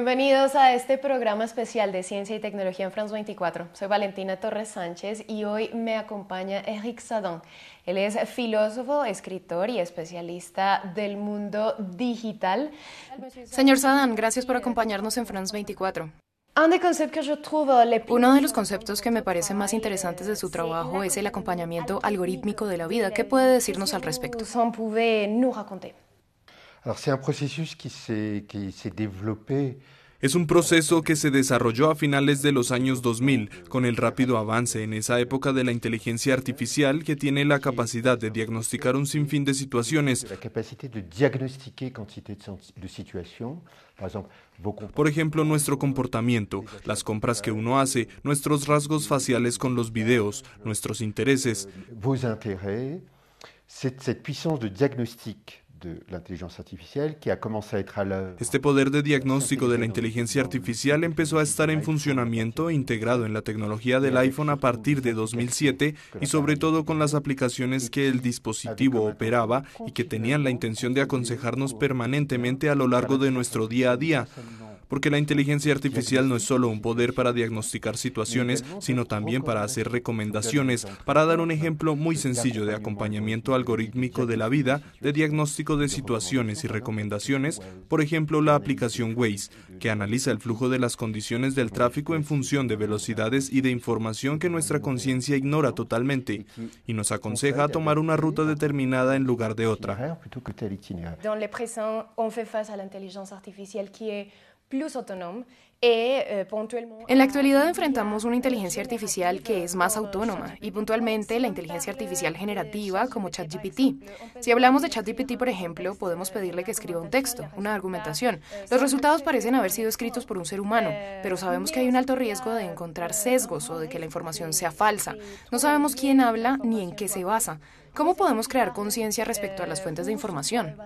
Bienvenidos a este programa especial de Ciencia y Tecnología en France 24. Soy Valentina Torres Sánchez y hoy me acompaña Eric Sadon. Él es filósofo, escritor y especialista del mundo digital. Señor Sadon, gracias por acompañarnos en France 24. Uno de los conceptos que me parecen más interesantes de su trabajo es el acompañamiento algorítmico de la vida. ¿Qué puede decirnos al respecto? Es un proceso que se desarrolló a finales de los años 2000 con el rápido avance en esa época de la inteligencia artificial que tiene la capacidad de diagnosticar un sinfín de situaciones. Por ejemplo, nuestro comportamiento, las compras que uno hace, nuestros rasgos faciales con los videos, nuestros intereses. Este poder de diagnóstico de la inteligencia artificial empezó a estar en funcionamiento e integrado en la tecnología del iPhone a partir de 2007 y sobre todo con las aplicaciones que el dispositivo operaba y que tenían la intención de aconsejarnos permanentemente a lo largo de nuestro día a día porque la inteligencia artificial no es solo un poder para diagnosticar situaciones, sino también para hacer recomendaciones. Para dar un ejemplo muy sencillo de acompañamiento algorítmico de la vida, de diagnóstico de situaciones y recomendaciones, por ejemplo la aplicación Waze, que analiza el flujo de las condiciones del tráfico en función de velocidades y de información que nuestra conciencia ignora totalmente y nos aconseja tomar una ruta determinada en lugar de otra. Eh, en la actualidad enfrentamos una inteligencia artificial que es más autónoma y puntualmente la inteligencia artificial generativa como ChatGPT. Si hablamos de ChatGPT, por ejemplo, podemos pedirle que escriba un texto, una argumentación. Los resultados parecen haber sido escritos por un ser humano, pero sabemos que hay un alto riesgo de encontrar sesgos o de que la información sea falsa. No sabemos quién habla ni en qué se basa. ¿Cómo podemos crear conciencia respecto a las fuentes de información?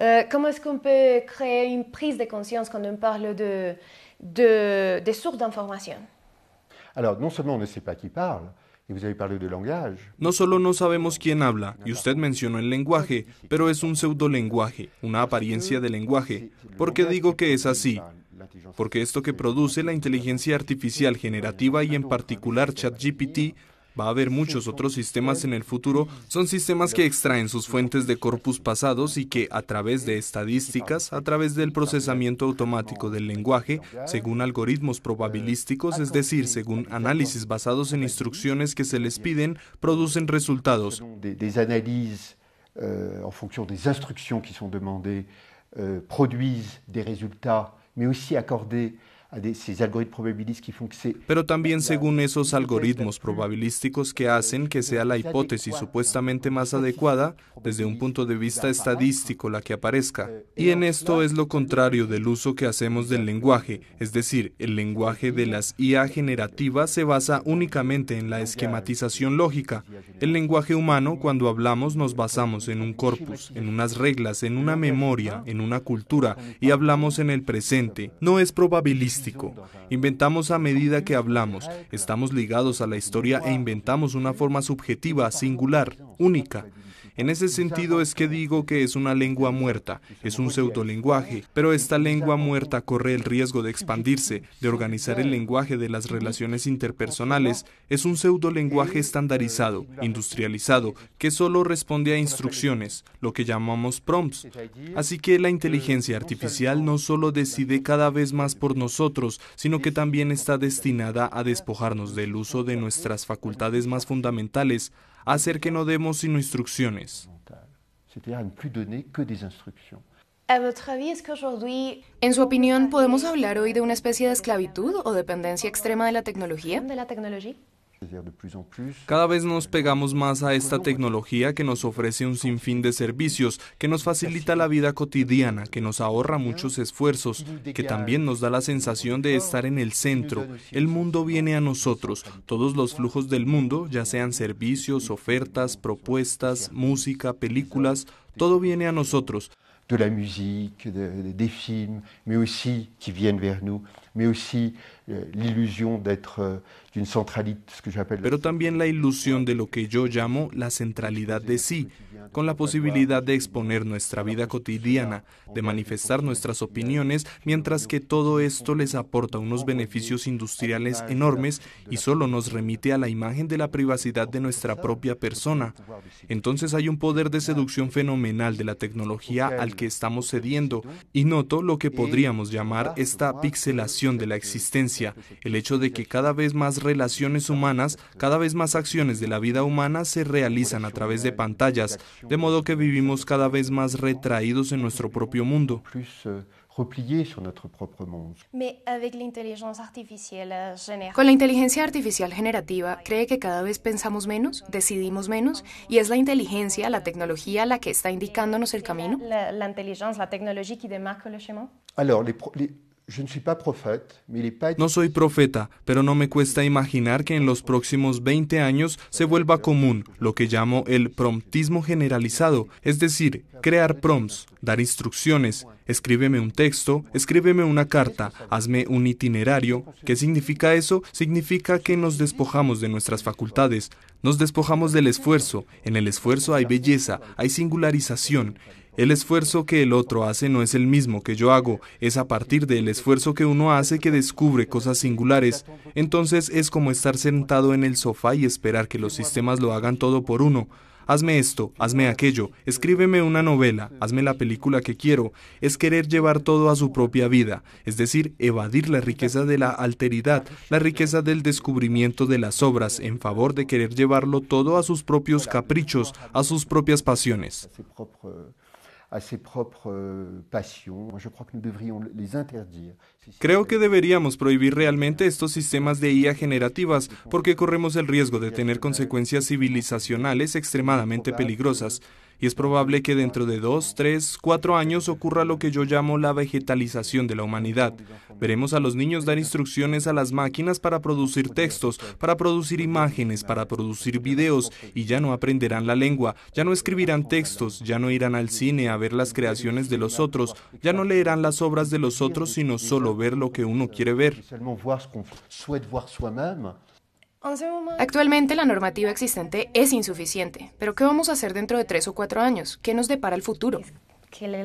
Euh, comment est-ce qu'on peut créer une prise de conscience quand on parle de, de, des sources d'information Alors, non seulement on ne sait pas qui parle, No solo no sabemos quién habla, y usted mencionó el lenguaje, pero es un pseudolenguaje, una apariencia de lenguaje. ¿Por qué digo que es así? Porque esto que produce la inteligencia artificial generativa y en particular ChatGPT va a haber muchos otros sistemas en el futuro, son sistemas que extraen sus fuentes de corpus pasados y que a través de estadísticas, a través del procesamiento automático del lenguaje, según algoritmos probabilísticos, es decir, según análisis basados en instrucciones que se les piden, producen resultados. Euh, en pero también según esos algoritmos probabilísticos que hacen que sea la hipótesis supuestamente más adecuada desde un punto de vista estadístico la que aparezca. Y en esto es lo contrario del uso que hacemos del lenguaje, es decir, el lenguaje de las IA generativas se basa únicamente en la esquematización lógica. El lenguaje humano, cuando hablamos, nos basamos en un corpus, en unas reglas, en una memoria, en una cultura, y hablamos en el presente. No es probabilístico Inventamos a medida que hablamos, estamos ligados a la historia e inventamos una forma subjetiva, singular, única. En ese sentido es que digo que es una lengua muerta, es un pseudolenguaje, pero esta lengua muerta corre el riesgo de expandirse, de organizar el lenguaje de las relaciones interpersonales, es un pseudolenguaje estandarizado, industrializado, que solo responde a instrucciones, lo que llamamos prompts. Así que la inteligencia artificial no solo decide cada vez más por nosotros, sino que también está destinada a despojarnos del uso de nuestras facultades más fundamentales, hacer que no demos sino instrucciones. En su opinión, ¿podemos hablar hoy de una especie de esclavitud o dependencia extrema de la tecnología? Cada vez nos pegamos más a esta tecnología que nos ofrece un sinfín de servicios, que nos facilita la vida cotidiana, que nos ahorra muchos esfuerzos, que también nos da la sensación de estar en el centro. El mundo viene a nosotros, todos los flujos del mundo, ya sean servicios, ofertas, propuestas, música, películas, todo viene a nosotros. de la musique, des films, mais aussi qui viennent vers nous, mais aussi Pero también la ilusión de lo que yo llamo la centralidad de sí, con la posibilidad de exponer nuestra vida cotidiana, de manifestar nuestras opiniones, mientras que todo esto les aporta unos beneficios industriales enormes y solo nos remite a la imagen de la privacidad de nuestra propia persona. Entonces hay un poder de seducción fenomenal de la tecnología al que estamos cediendo y noto lo que podríamos llamar esta pixelación de la existencia, el hecho de que cada vez más relaciones humanas, cada vez más acciones de la vida humana se realizan a través de pantallas, de modo que vivimos cada vez más retraídos en nuestro propio mundo. Euh, Con la inteligencia artificial generativa, ¿cree que cada vez pensamos menos, decidimos menos? ¿Y es la inteligencia, la tecnología, la que está indicándonos el camino? La, inteligencia, la tecnología que demarca el chemin? No soy profeta, pero no me cuesta imaginar que en los próximos 20 años se vuelva común lo que llamo el promptismo generalizado, es decir, crear prompts, dar instrucciones, escríbeme un texto, escríbeme una carta, hazme un itinerario. ¿Qué significa eso? Significa que nos despojamos de nuestras facultades, nos despojamos del esfuerzo. En el esfuerzo hay belleza, hay singularización. El esfuerzo que el otro hace no es el mismo que yo hago, es a partir del esfuerzo que uno hace que descubre cosas singulares. Entonces es como estar sentado en el sofá y esperar que los sistemas lo hagan todo por uno. Hazme esto, hazme aquello, escríbeme una novela, hazme la película que quiero. Es querer llevar todo a su propia vida, es decir, evadir la riqueza de la alteridad, la riqueza del descubrimiento de las obras, en favor de querer llevarlo todo a sus propios caprichos, a sus propias pasiones a euh. Je crois que devrions les. Creo que deberíamos prohibir realmente estos sistemas de IA generativas porque corremos el riesgo de tener consecuencias civilizacionales extremadamente peligrosas y es probable que dentro de dos, tres, cuatro años ocurra lo que yo llamo la vegetalización de la humanidad. Veremos a los niños dar instrucciones a las máquinas para producir textos, para producir imágenes, para producir videos, y ya no aprenderán la lengua, ya no escribirán textos, ya no irán al cine a ver las creaciones de los otros, ya no leerán las obras de los otros, sino solo ver lo que uno quiere ver. Actualmente la normativa existente es insuficiente, pero ¿qué vamos a hacer dentro de tres o cuatro años? ¿Qué nos depara el futuro? ¿Qué le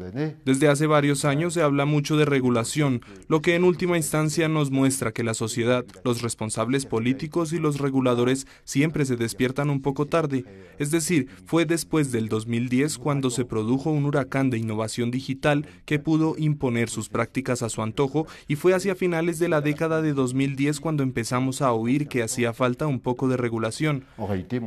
va a venir? Desde hace varios años se habla mucho de regulación, lo que en última instancia nos muestra que la sociedad, los responsables políticos y los reguladores siempre se despiertan un poco tarde. Es decir, fue después del 2010 cuando se produjo un huracán de innovación digital que pudo imponer sus prácticas a su antojo y fue hacia finales de la década de 2010 cuando empezamos a oír que hacía falta un poco de regulación. En realidad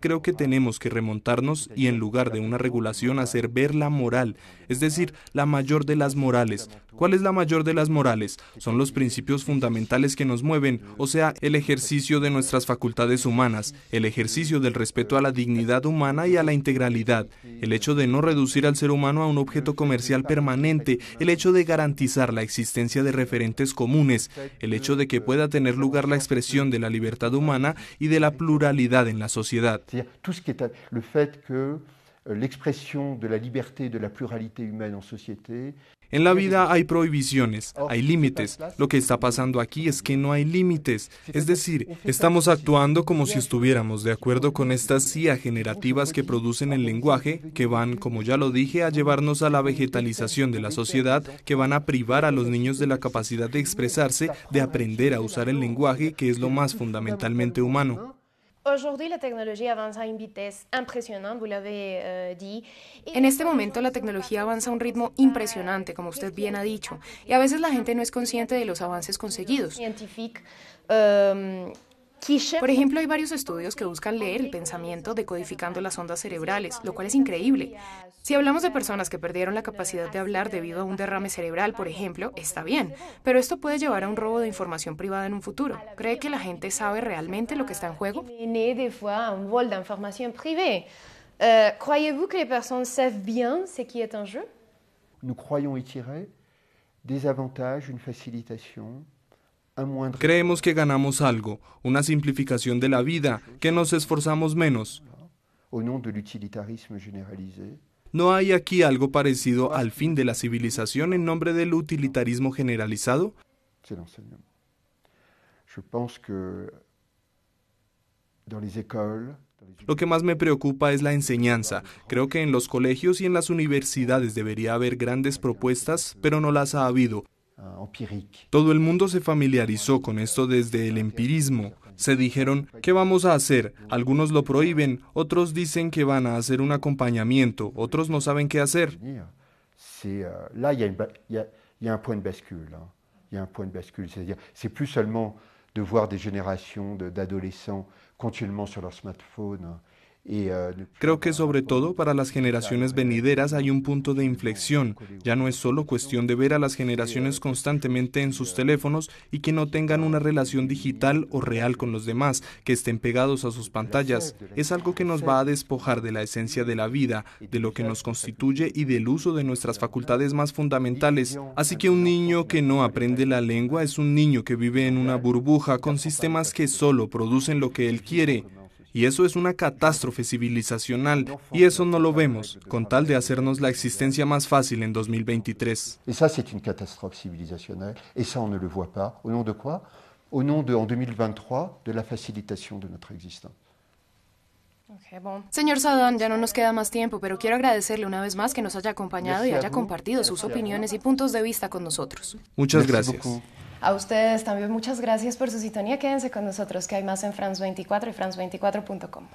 creo que tenemos que remontarnos y en lugar de una regulación hacer ver la moral, es decir, la mayor de las morales. ¿Cuál es la mayor de las morales? Son los principios fundamentales que nos mueven, o sea, el ejercicio de nuestras facultades humanas, el ejercicio del respeto a la dignidad humana y a la integralidad, el hecho de no reducir al ser humano a un objeto comercial permanente, el hecho de garantizar la existencia de referentes comunes, el hecho de que pueda tener lugar la expresión de la libertad humana y de la pluralidad en la sociedad. Le fait que euh, l'expression de la liberté de la pluralité humaine en société en la vida hay prohibiciones, hay límites. Lo que está pasando aquí es que no hay límites. Es decir, estamos actuando como si estuviéramos de acuerdo con estas CIA generativas que producen el lenguaje, que van, como ya lo dije, a llevarnos a la vegetalización de la sociedad, que van a privar a los niños de la capacidad de expresarse, de aprender a usar el lenguaje, que es lo más fundamentalmente humano. En este momento la tecnología avanza a un ritmo impresionante, como usted bien ha dicho, y a veces la gente no es consciente de los avances conseguidos. Por ejemplo, hay varios estudios que buscan leer el pensamiento decodificando las ondas cerebrales, lo cual es increíble. Si hablamos de personas que perdieron la capacidad de hablar debido a un derrame cerebral, por ejemplo, está bien, pero esto puede llevar a un robo de información privada en un futuro. ¿Cree que la gente sabe realmente lo que está en juego? Euh, croyez-vous que les personnes savent bien ce qui est en jeu? Nous croyons y tirer des avantages, une facilitation, Creemos que ganamos algo, una simplificación de la vida, que nos esforzamos menos. ¿No hay aquí algo parecido al fin de la civilización en nombre del utilitarismo generalizado? Lo que más me preocupa es la enseñanza. Creo que en los colegios y en las universidades debería haber grandes propuestas, pero no las ha habido. Empiriques, Todo el mundo se familiarizó con esto desde el empirismo. Se dijeron, ¿qué vamos a hacer? Algunos lo prohíben, otros dicen que van a hacer un acompañamiento, otros no saben qué hacer. il y, un point de bascule. hein. Il y a un point de bascule, c'est-à-dire c'est plus seulement de voir des générations d'adolescents continuellement sur leur smartphone plus Creo que sobre todo para las generaciones venideras hay un punto de inflexión. Ya no es solo cuestión de ver a las generaciones constantemente en sus teléfonos y que no tengan una relación digital o real con los demás, que estén pegados a sus pantallas. Es algo que nos va a despojar de la esencia de la vida, de lo que nos constituye y del uso de nuestras facultades más fundamentales. Así que un niño que no aprende la lengua es un niño que vive en una burbuja con sistemas que solo producen lo que él quiere. Y eso es una catástrofe civilizacional, y eso no lo vemos, con tal de hacernos la existencia más fácil en 2023. Et ça, c'est une catastrophe civilisationnelle. Et ça, on ne le voit pas. Au nom de quoi Au nom de, en 2023, de la facilitation de notre existence. Señor Sadan, ya no nos queda más tiempo, pero quiero agradecerle una vez más que nos haya acompañado y haya compartido sus opiniones y puntos de vista con nosotros. Muchas gracias. A ustedes también muchas gracias por su sintonía. Quédense con nosotros que hay más en France 24 y France24.com.